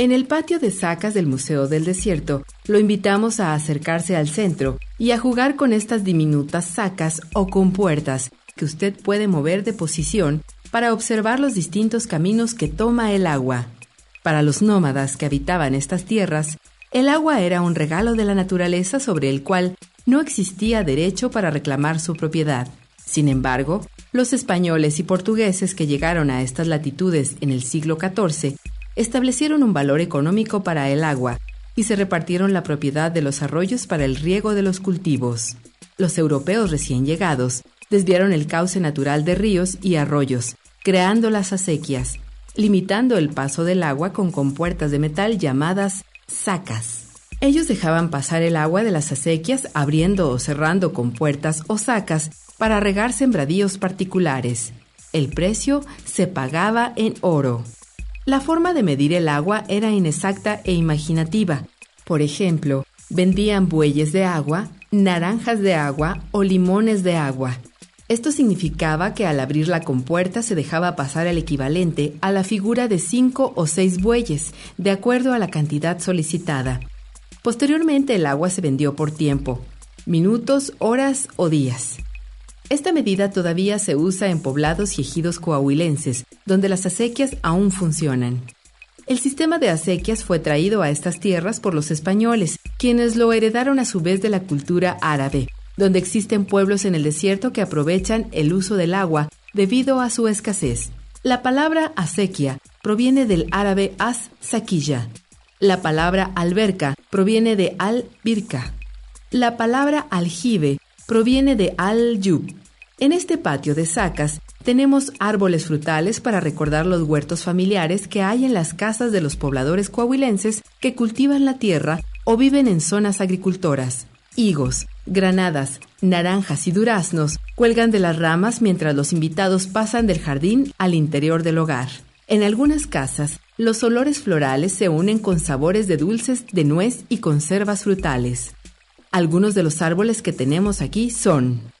En el patio de sacas del Museo del Desierto, lo invitamos a acercarse al centro y a jugar con estas diminutas sacas o compuertas que usted puede mover de posición para observar los distintos caminos que toma el agua. Para los nómadas que habitaban estas tierras, el agua era un regalo de la naturaleza sobre el cual no existía derecho para reclamar su propiedad. Sin embargo, los españoles y portugueses que llegaron a estas latitudes en el siglo XIV establecieron un valor económico para el agua y se repartieron la propiedad de los arroyos para el riego de los cultivos. Los europeos recién llegados desviaron el cauce natural de ríos y arroyos, creando las acequias, limitando el paso del agua con compuertas de metal llamadas sacas. Ellos dejaban pasar el agua de las acequias abriendo o cerrando compuertas o sacas para regar sembradíos particulares. El precio se pagaba en oro. La forma de medir el agua era inexacta e imaginativa. Por ejemplo, vendían bueyes de agua, naranjas de agua o limones de agua. Esto significaba que al abrir la compuerta se dejaba pasar el equivalente a la figura de cinco o seis bueyes, de acuerdo a la cantidad solicitada. Posteriormente el agua se vendió por tiempo, minutos, horas o días. Esta medida todavía se usa en poblados y ejidos coahuilenses, donde las acequias aún funcionan. El sistema de acequias fue traído a estas tierras por los españoles, quienes lo heredaron a su vez de la cultura árabe, donde existen pueblos en el desierto que aprovechan el uso del agua debido a su escasez. La palabra acequia proviene del árabe as saquilla. La palabra alberca proviene de al-birka. La palabra aljibe proviene de al-yub, en este patio de sacas tenemos árboles frutales para recordar los huertos familiares que hay en las casas de los pobladores coahuilenses que cultivan la tierra o viven en zonas agricultoras. Higos, granadas, naranjas y duraznos cuelgan de las ramas mientras los invitados pasan del jardín al interior del hogar. En algunas casas, los olores florales se unen con sabores de dulces de nuez y conservas frutales. Algunos de los árboles que tenemos aquí son